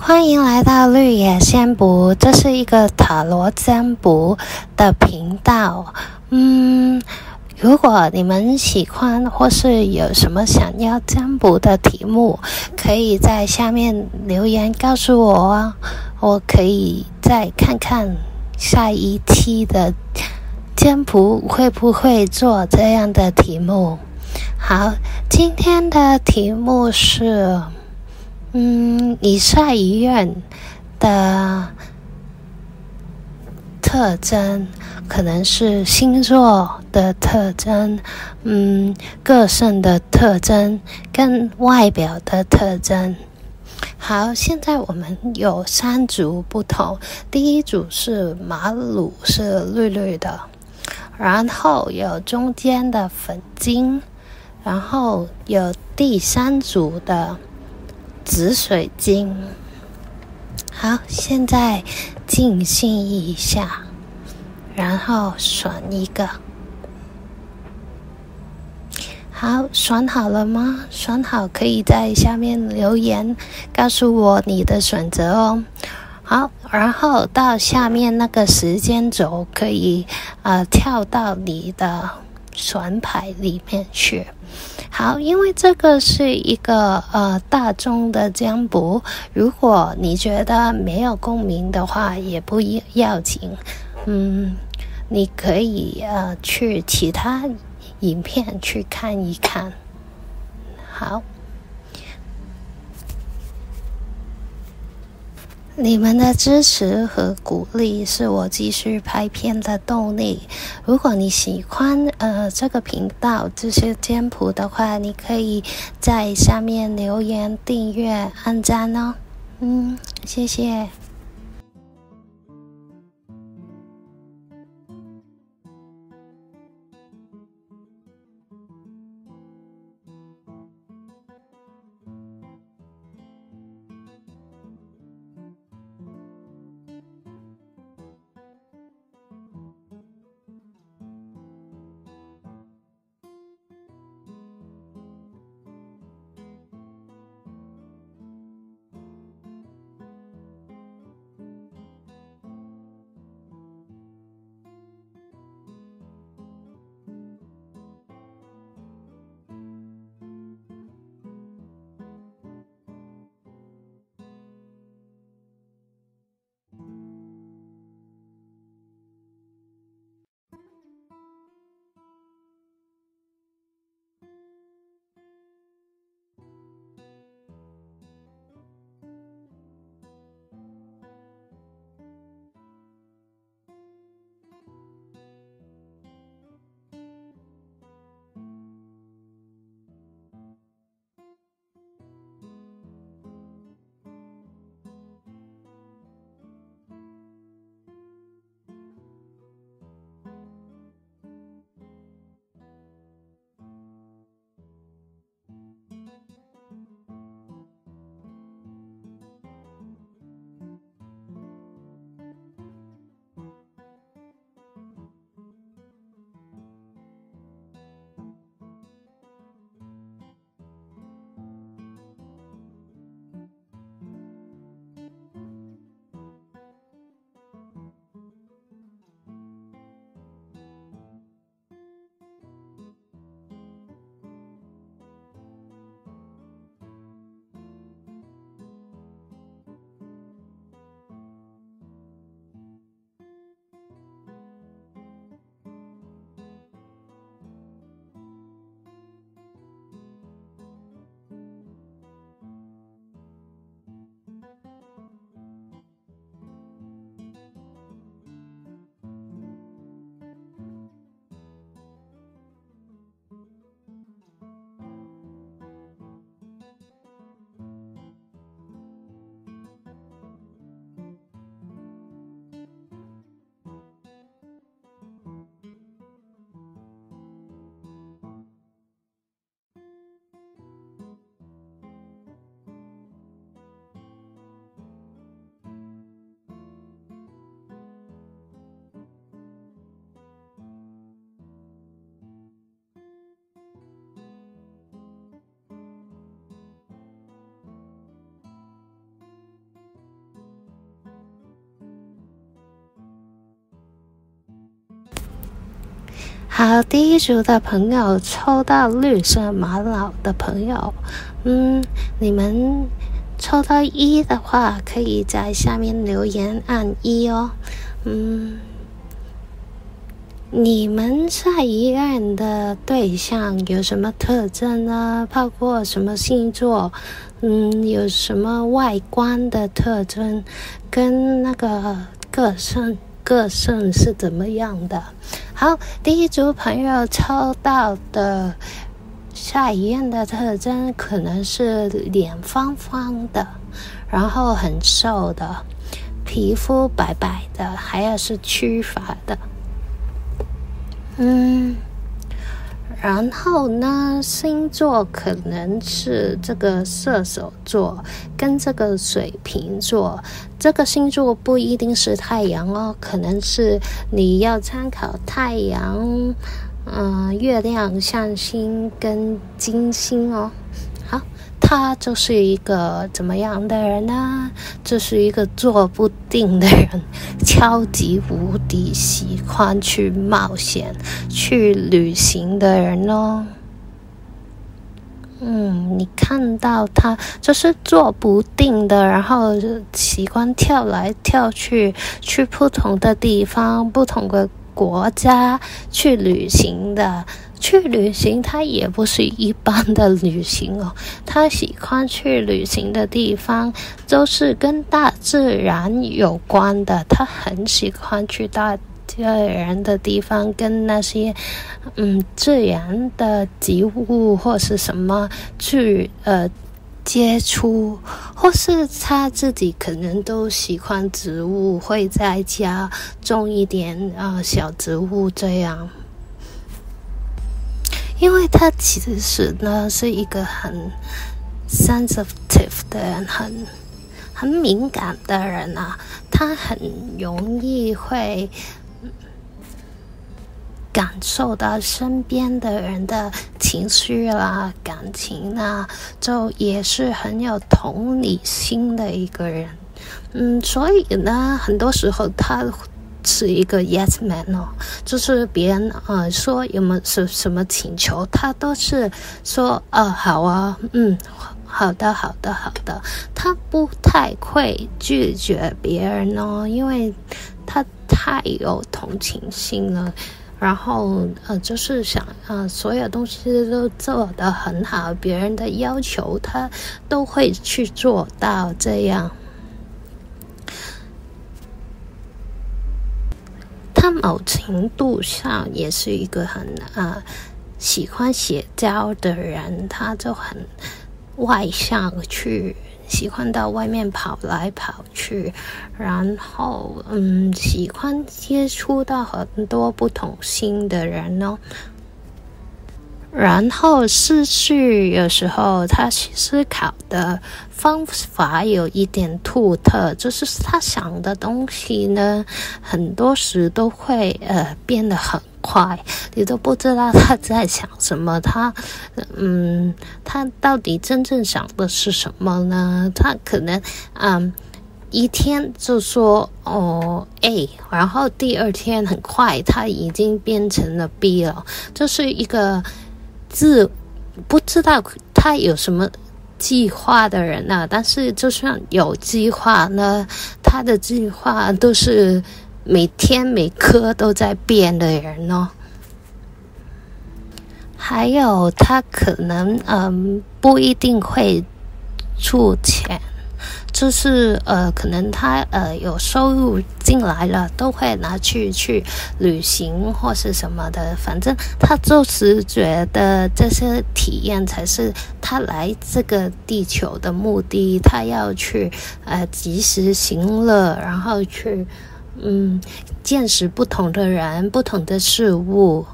欢迎来到绿野仙卜，这是一个塔罗占卜的频道。嗯，如果你们喜欢或是有什么想要占卜的题目，可以在下面留言告诉我哦，我可以再看看下一期的占卜会不会做这样的题目。好，今天的题目是。嗯，以上遗愿的特征可能是星座的特征，嗯，个性的特征跟外表的特征。好，现在我们有三组不同，第一组是马鲁是绿绿的，然后有中间的粉晶，然后有第三组的。紫水晶，好，现在静心一下，然后选一个。好，选好了吗？选好可以在下面留言告诉我你的选择哦。好，然后到下面那个时间轴可以呃跳到你的选牌里面去。好，因为这个是一个呃大众的占卜，如果你觉得没有共鸣的话，也不要紧，嗯，你可以呃去其他影片去看一看。好。你们的支持和鼓励是我继续拍片的动力。如果你喜欢呃这个频道这些简谱的话，你可以在下面留言、订阅、按赞哦。嗯，谢谢。好，第一组的朋友抽到绿色玛瑙的朋友，嗯，你们抽到一的话，可以在下面留言按一哦，嗯。你们在医院的对象有什么特征呢？包括什么星座？嗯，有什么外观的特征？跟那个个性个性是怎么样的？好，第一组朋友抽到的下一样的特征可能是脸方方的，然后很瘦的，皮肤白白的，还要是曲发的。嗯，然后呢，星座可能是这个射手座跟这个水瓶座。这个星座不一定是太阳哦，可能是你要参考太阳、嗯、月亮、象星跟金星哦。他就是一个怎么样的人呢？就是一个坐不定的人，超级无敌喜欢去冒险、去旅行的人哦。嗯，你看到他就是坐不定的，然后就喜欢跳来跳去，去不同的地方、不同的国家去旅行的。去旅行，他也不是一般的旅行哦。他喜欢去旅行的地方都是跟大自然有关的。他很喜欢去大自然的地方，跟那些嗯自然的植物或是什么去呃接触，或是他自己可能都喜欢植物，会在家种一点啊、呃、小植物这样。因为他其实呢是一个很 sensitive 的人，很很敏感的人啊，他很容易会感受到身边的人的情绪啦、感情啊，就也是很有同理心的一个人。嗯，所以呢，很多时候他。是一个 yes man 哦，就是别人呃说有没有什什么请求，他都是说呃好啊，嗯，好的，好的，好的，他不太会拒绝别人哦，因为他太有同情心了，然后呃就是想呃所有东西都做得很好，别人的要求他都会去做到这样。某程度上也是一个很啊喜欢写交的人，他就很外向，去喜欢到外面跑来跑去，然后嗯喜欢接触到很多不同性的人哦。然后思绪有时候他思考的方法有一点独特，就是他想的东西呢，很多时都会呃变得很快，你都不知道他在想什么。他嗯，他到底真正想的是什么呢？他可能嗯一天就说哦 A，然后第二天很快他已经变成了 B 了，就是一个。自不知道他有什么计划的人呢、但是就算有计划呢，他的计划都是每天每刻都在变的人哦。还有他可能嗯不一定会出钱。就是呃，可能他呃有收入进来了，都会拿去去旅行或是什么的。反正他就是觉得这些体验才是他来这个地球的目的。他要去呃及时行乐，然后去嗯见识不同的人、不同的事物，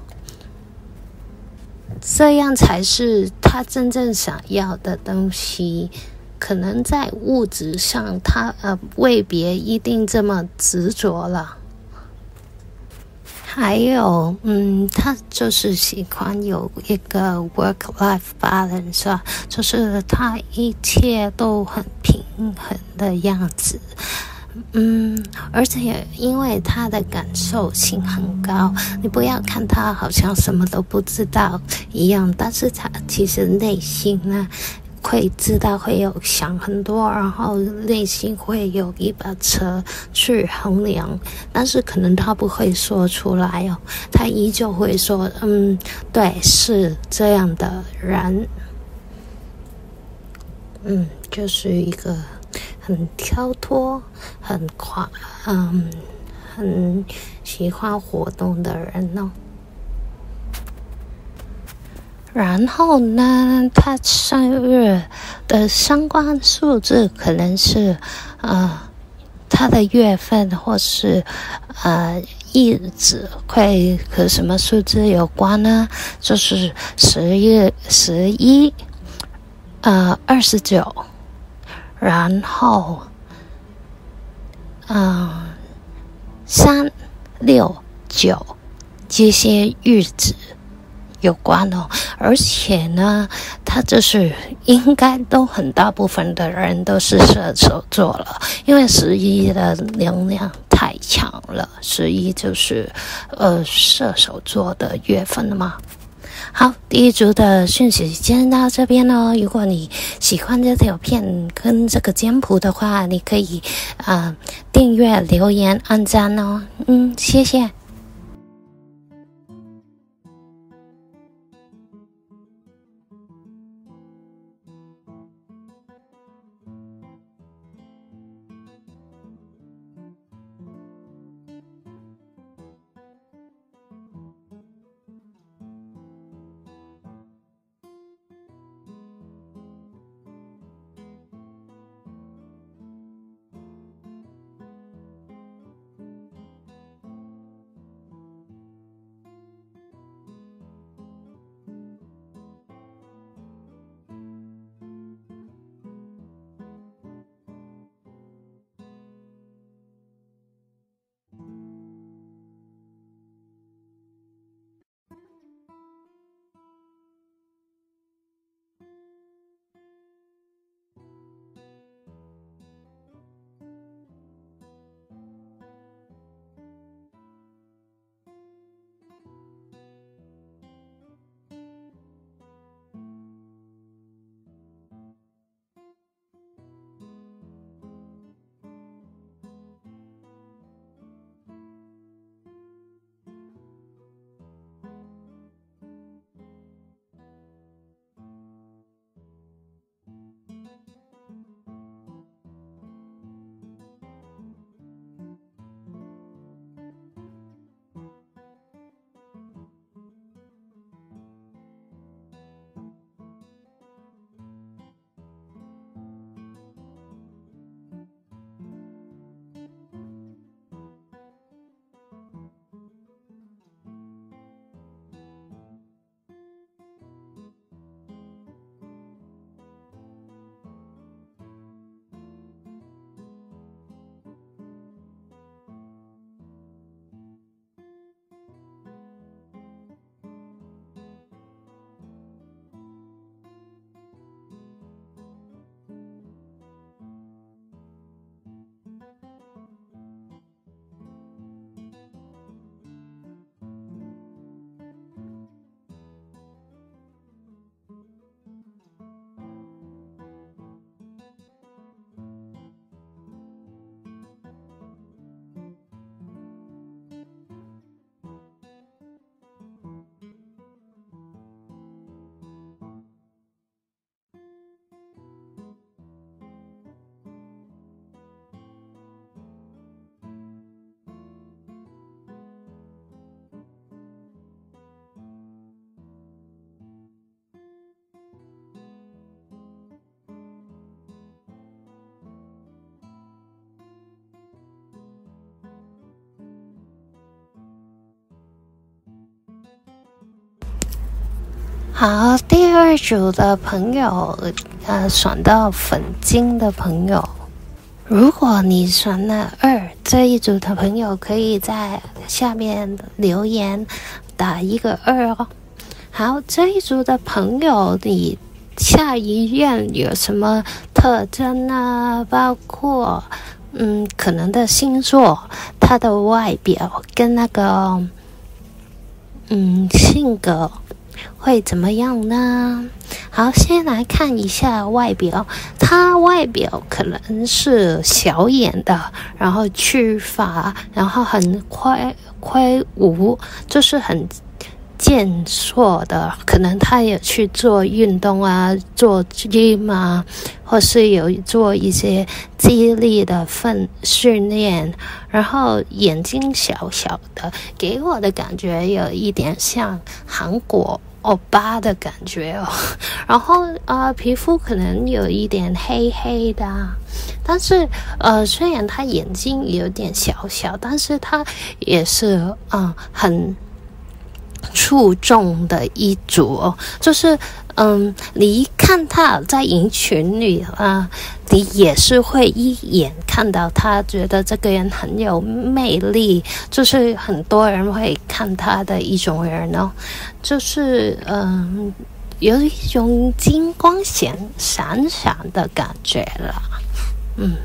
这样才是他真正想要的东西。可能在物质上，他呃未必一定这么执着了。还有，嗯，他就是喜欢有一个 work-life balance，就是他一切都很平衡的样子。嗯，而且因为他的感受性很高，你不要看他好像什么都不知道一样，但是他其实内心呢会知道，会有想很多，然后内心会有一把尺去衡量，但是可能他不会说出来哦，他依旧会说，嗯，对，是这样的人，嗯，就是一个。很跳脱，很快，嗯，很喜欢活动的人哦。然后呢，他生日的相关数字可能是，呃，他的月份或是呃日子会和什么数字有关呢？就是十月十一，呃，二十九。然后，嗯，三六九这些日子有关哦，而且呢，他就是应该都很大部分的人都是射手座了，因为十一的能量太强了，十一就是呃射手座的月份了嘛。好，第一组的讯息先到这边哦。如果你喜欢这条片跟这个占卜的话，你可以啊、呃、订阅、留言、按赞哦。嗯，谢谢。好，第二组的朋友，呃，选到粉晶的朋友，如果你选了二这一组的朋友，可以在下面留言打一个二哦。好，这一组的朋友，你下一任有什么特征呢？包括嗯，可能的星座，他的外表跟那个，嗯，性格会怎么样呢？好，先来看一下外表，他外表可能是小眼的，然后去发，然后很魁魁梧，就是很。健硕的，可能他也去做运动啊，做 gym 啊，或是有做一些肌力的训训练，然后眼睛小小的，给我的感觉有一点像韩国欧巴的感觉哦。然后呃，皮肤可能有一点黑黑的，但是呃，虽然他眼睛有点小小，但是他也是啊、很。出众的一组哦，就是嗯，你一看他在人群里啊，你也是会一眼看到他，觉得这个人很有魅力，就是很多人会看他的一种人哦，就是嗯，有一种金光闪闪闪的感觉了，嗯。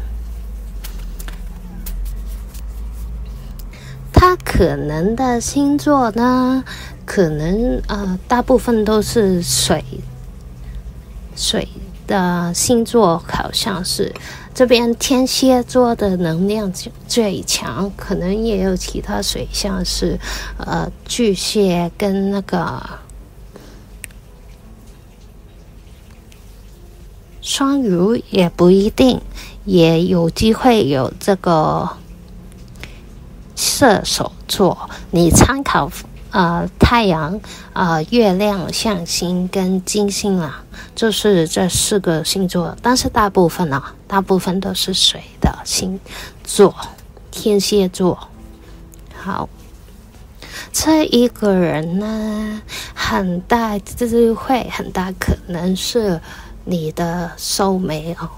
他可能的星座呢，可能呃，大部分都是水水的星座，好像是这边天蝎座的能量最强，可能也有其他水象是呃巨蟹跟那个双鱼也不一定，也有机会有这个。射手座，你参考呃太阳、呃月亮、象星跟金星啊，就是这四个星座。但是大部分啊，大部分都是水的星座，天蝎座。好，这一个人呢，很大机会，很大可能是你的 soulmate 哦。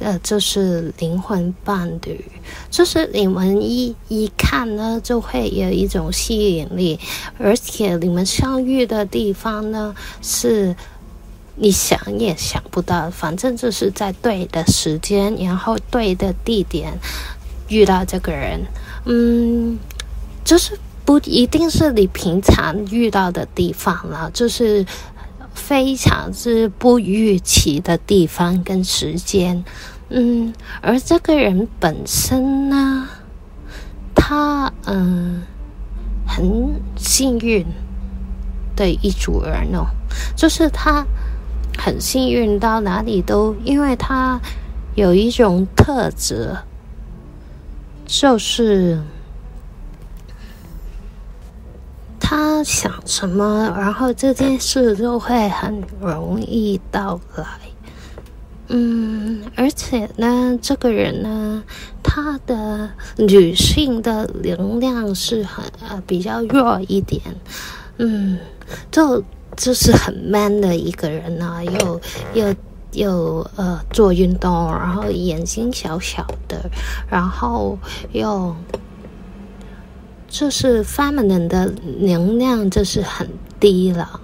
呃，就是灵魂伴侣，就是你们一一看呢，就会有一种吸引力，而且你们相遇的地方呢，是你想也想不到，反正就是在对的时间，然后对的地点遇到这个人，嗯，就是不一定是你平常遇到的地方了，就是。非常之不预期的地方跟时间，嗯，而这个人本身呢，他嗯很幸运的一组人哦，就是他很幸运到哪里都，因为他有一种特质，就是。他想什么，然后这件事就会很容易到来。嗯，而且呢，这个人呢，他的女性的能量是很呃比较弱一点。嗯，就就是很 man 的一个人啊，又又又呃做运动，然后眼睛小小的，然后又。就是 feminine 的能量就是很低了，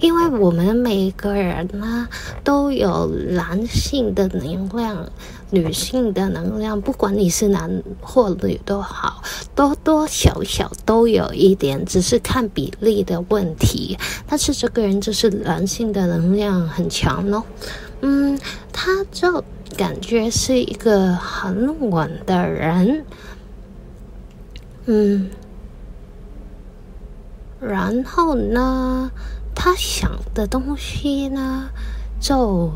因为我们每个人呢都有男性的能量、女性的能量，不管你是男或女都好，多多少少都有一点，只是看比例的问题。但是这个人就是男性的能量很强哦，嗯，他就感觉是一个很稳的人。嗯，然后呢，他想的东西呢，就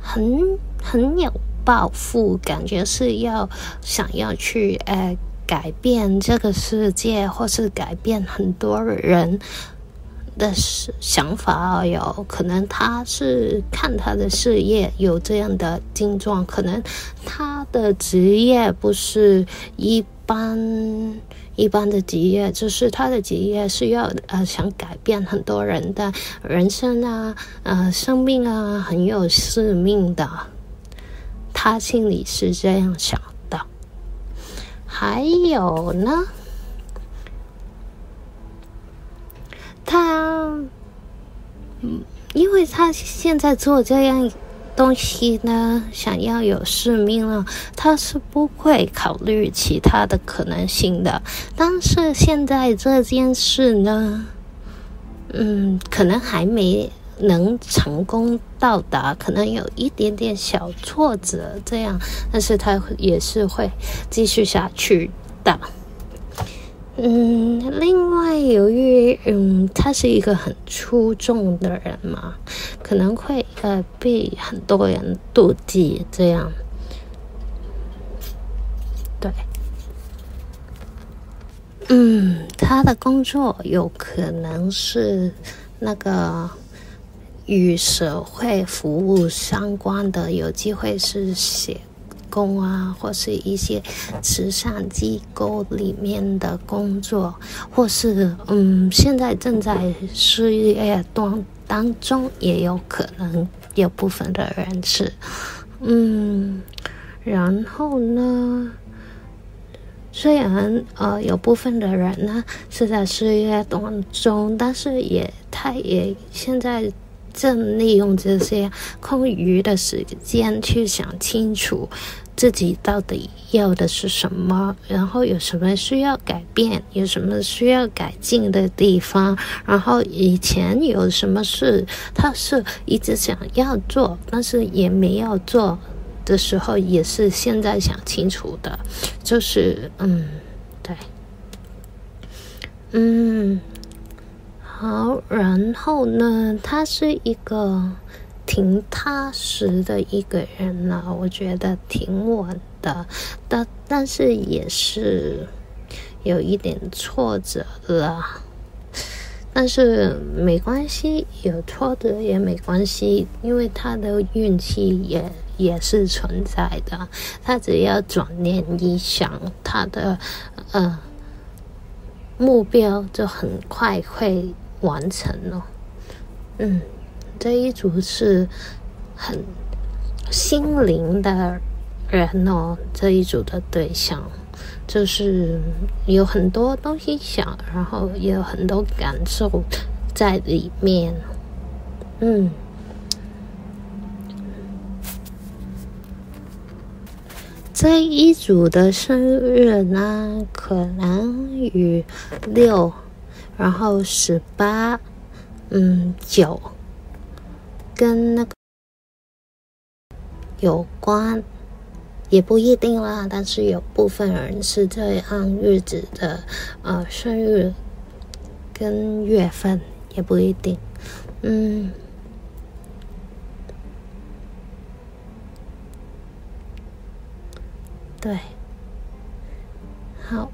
很很有抱负，感觉是要想要去呃改变这个世界，或是改变很多人。的想法有可能他是看他的事业有这样的症状，可能他的职业不是一般一般的职业，就是他的职业是要呃想改变很多人的人生啊，呃生命啊，很有使命的，他心里是这样想的。还有呢？他，嗯，因为他现在做这样东西呢，想要有使命了，他是不会考虑其他的可能性的。但是现在这件事呢，嗯，可能还没能成功到达，可能有一点点小挫折这样，但是他也是会继续下去的。嗯，另外，由于嗯，他是一个很出众的人嘛，可能会呃被很多人妒忌，这样。对，嗯，他的工作有可能是那个与社会服务相关的，有机会是写。工啊，或是一些慈善机构里面的工作，或是嗯，现在正在失业当当中，也有可能有部分的人是嗯，然后呢，虽然呃有部分的人呢是在失业当中，但是也他也现在。正利用这些空余的时间去想清楚自己到底要的是什么，然后有什么需要改变，有什么需要改进的地方，然后以前有什么事他是一直想要做，但是也没有做的时候，也是现在想清楚的，就是嗯，对，嗯。好，然后呢，他是一个挺踏实的一个人呢，我觉得挺稳的，但但是也是有一点挫折了，但是没关系，有挫折也没关系，因为他的运气也也是存在的，他只要转念一想，他的呃目标就很快会。完成了，嗯，这一组是很心灵的人哦，这一组的对象就是有很多东西想，然后也有很多感受在里面，嗯，这一组的生日呢，可能与六。然后十八，嗯，九，跟那个有关，也不一定啦。但是有部分人是这样日子的，呃，生日跟月份也不一定，嗯，对，好。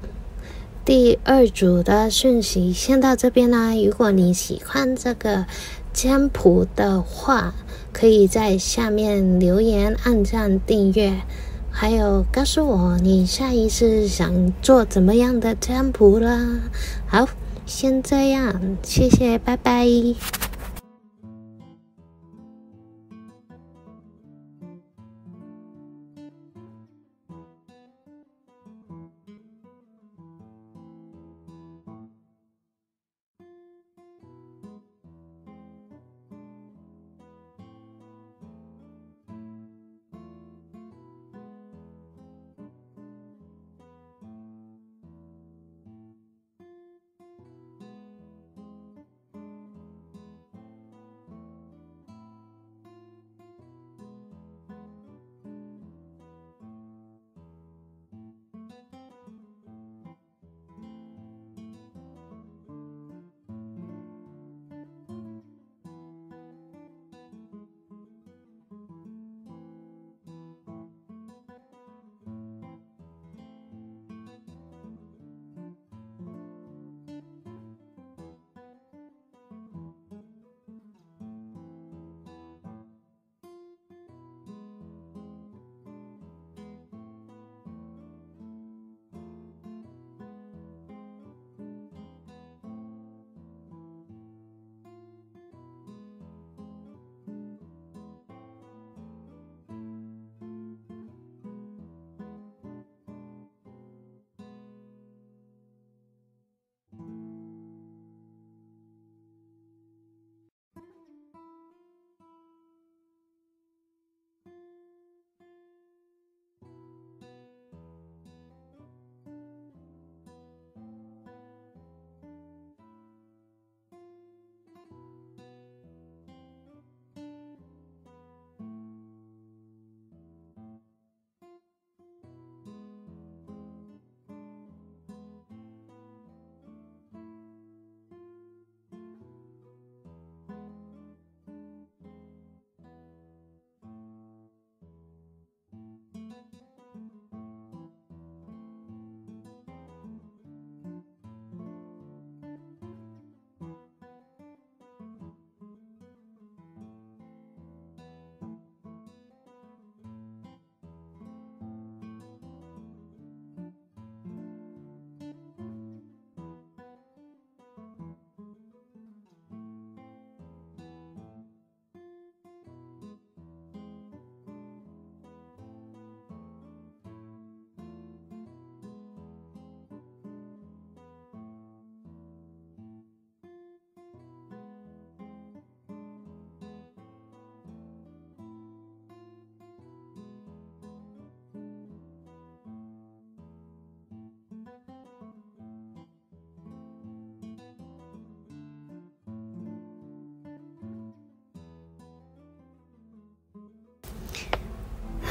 第二组的讯息先到这边啦。如果你喜欢这个占卜的话，可以在下面留言、按赞、订阅，还有告诉我你下一次想做怎么样的占卜啦。好，先这样，谢谢，拜拜。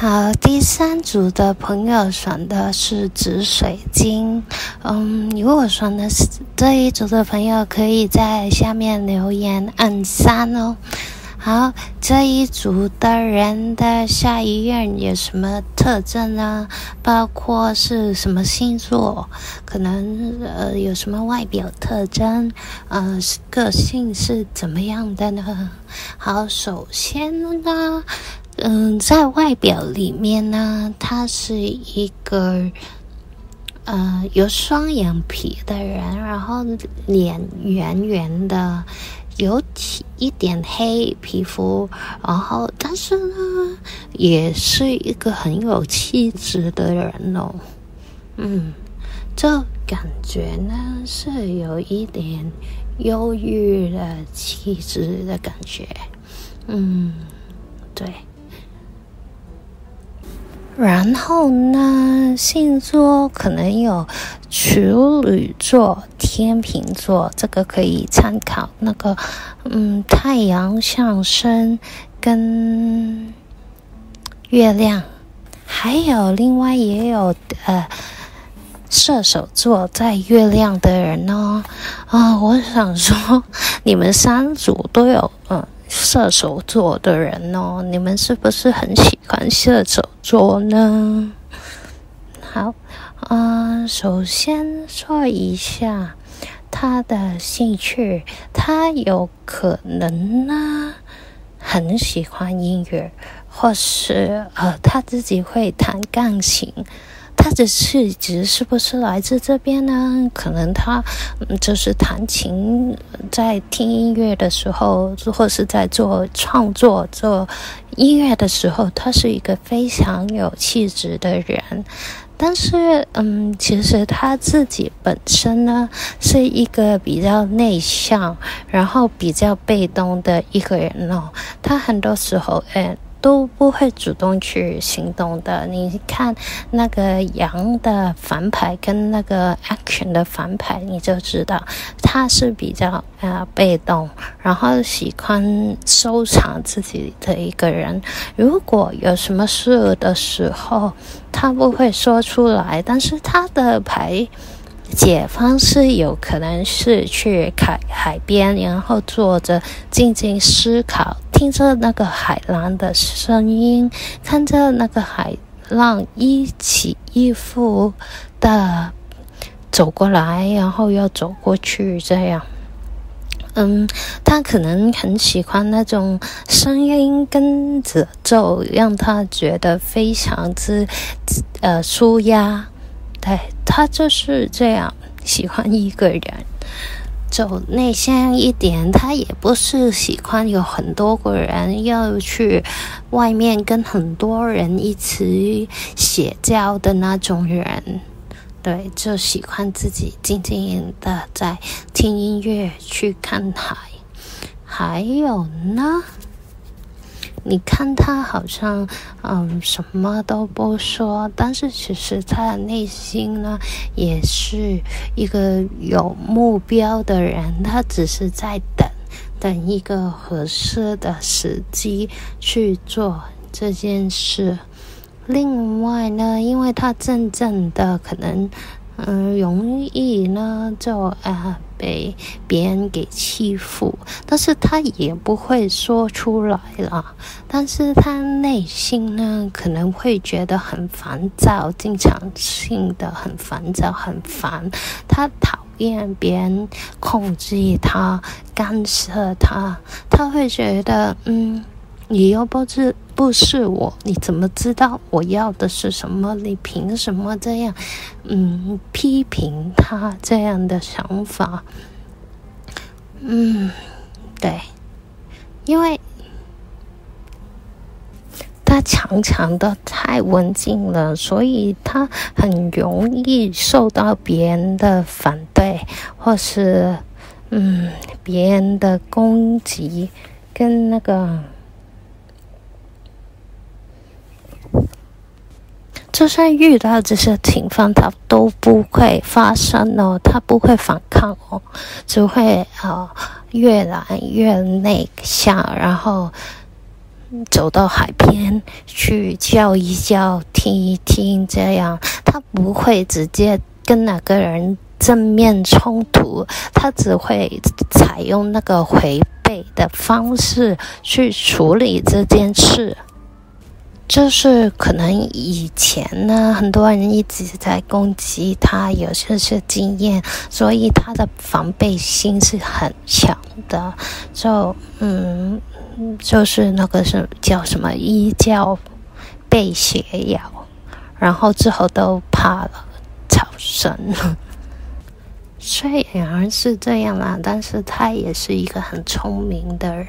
好，第三组的朋友选的是紫水晶。嗯，如果选的是这一组的朋友，可以在下面留言按三哦。好，这一组的人的下一任有什么特征呢？包括是什么星座？可能呃有什么外表特征？呃，个性是怎么样的呢？好，首先呢。嗯，在外表里面呢，他是一个呃有双眼皮的人，然后脸圆圆的，有起一点黑皮肤，然后但是呢，也是一个很有气质的人哦。嗯，这感觉呢是有一点忧郁的气质的感觉。嗯，对。然后呢，星座可能有处女座、天秤座，这个可以参考。那个，嗯，太阳上升跟月亮，还有另外也有呃射手座在月亮的人哦。啊、我想说，你们三组都有嗯。射手座的人哦，你们是不是很喜欢射手座呢？好，嗯、呃，首先说一下他的兴趣，他有可能呢很喜欢音乐，或是呃他自己会弹钢琴。他的气质是不是来自这边呢？可能他，就是弹琴，在听音乐的时候，或是在做创作、做音乐的时候，他是一个非常有气质的人。但是，嗯，其实他自己本身呢，是一个比较内向，然后比较被动的一个人哦。他很多时候，哎。都不会主动去行动的。你看那个羊的反派跟那个 action 的反派，你就知道他是比较呃被动，然后喜欢收藏自己的一个人。如果有什么事的时候，他不会说出来，但是他的排解方式有可能是去海海边，然后坐着静静思考。听着那个海浪的声音，看着那个海浪一起一伏的走过来，然后又走过去，这样。嗯，他可能很喜欢那种声音跟节奏，让他觉得非常之呃舒压。对，他就是这样，喜欢一个人。就内向一点，他也不是喜欢有很多个人要去外面跟很多人一起社交的那种人，对，就喜欢自己静静的在听音乐、去看海。还有呢？你看他好像嗯什么都不说，但是其实他的内心呢，也是一个有目标的人。他只是在等，等一个合适的时机去做这件事。另外呢，因为他真正的可能。嗯，容易呢，就啊被别人给欺负，但是他也不会说出来了。但是他内心呢，可能会觉得很烦躁，经常性的很烦躁，很烦。他讨厌别人控制他、干涉他，他会觉得嗯。你又不是不是我，你怎么知道我要的是什么？你凭什么这样，嗯，批评他这样的想法？嗯，对，因为他常常都太文静了，所以他很容易受到别人的反对，或是嗯别人的攻击跟那个。就算遇到这些情况，他都不会发生哦，他不会反抗哦，只会啊、呃、越来越内向，然后走到海边去叫一叫、听一听，这样他不会直接跟那个人正面冲突，他只会采用那个回避的方式去处理这件事。就是可能以前呢，很多人一直在攻击他，有些是经验，所以他的防备心是很强的。就嗯，就是那个是叫什么一叫被蛇咬，然后之后都怕了草绳。虽然是这样啦，但是他也是一个很聪明的人。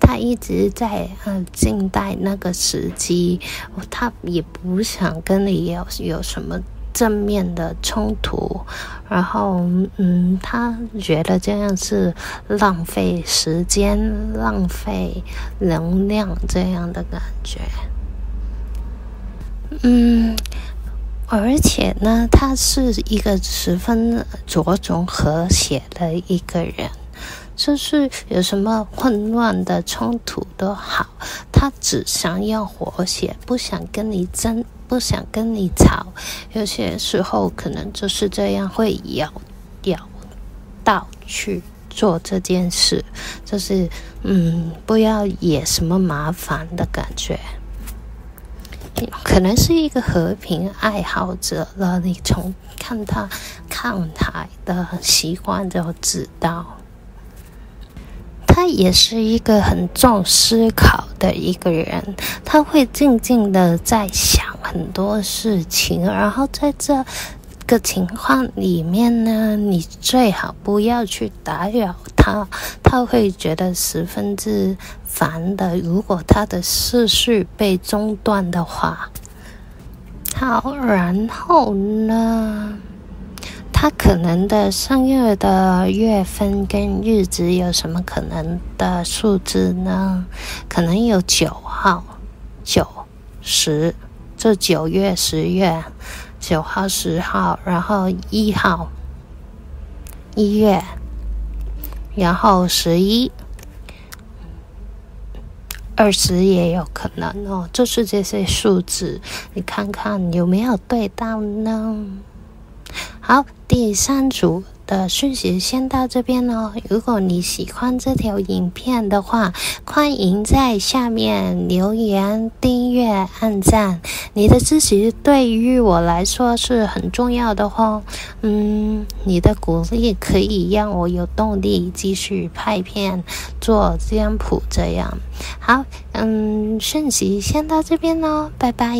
他一直在呃静待那个时机，他也不想跟你有有什么正面的冲突。然后，嗯，他觉得这样是浪费时间、浪费能量这样的感觉。嗯。而且呢，他是一个十分着重和谐的一个人，就是有什么混乱的冲突都好，他只想要和谐，不想跟你争，不想跟你吵。有些时候可能就是这样，会咬咬到去做这件事，就是嗯，不要惹什么麻烦的感觉。可能是一个和平爱好者了，你从看他看台的习惯就知道，他也是一个很重思考的一个人，他会静静的在想很多事情，然后在这个情况里面呢，你最好不要去打扰他，他会觉得十分之烦的。如果他的思绪被中断的话，好，然后呢，他可能的生日的月份跟日子有什么可能的数字呢？可能有九号、九、十，这九月、十月。九号、十号，然后一号，一月，然后十一，二十也有可能哦。就是这些数字，你看看有没有对到呢？好，第三组。的讯息先到这边哦。如果你喜欢这条影片的话，欢迎在下面留言、订阅、按赞。你的支持对于我来说是很重要的哦。嗯，你的鼓励可以让我有动力继续拍片、做占卜这样。好，嗯，讯息先到这边哦，拜拜。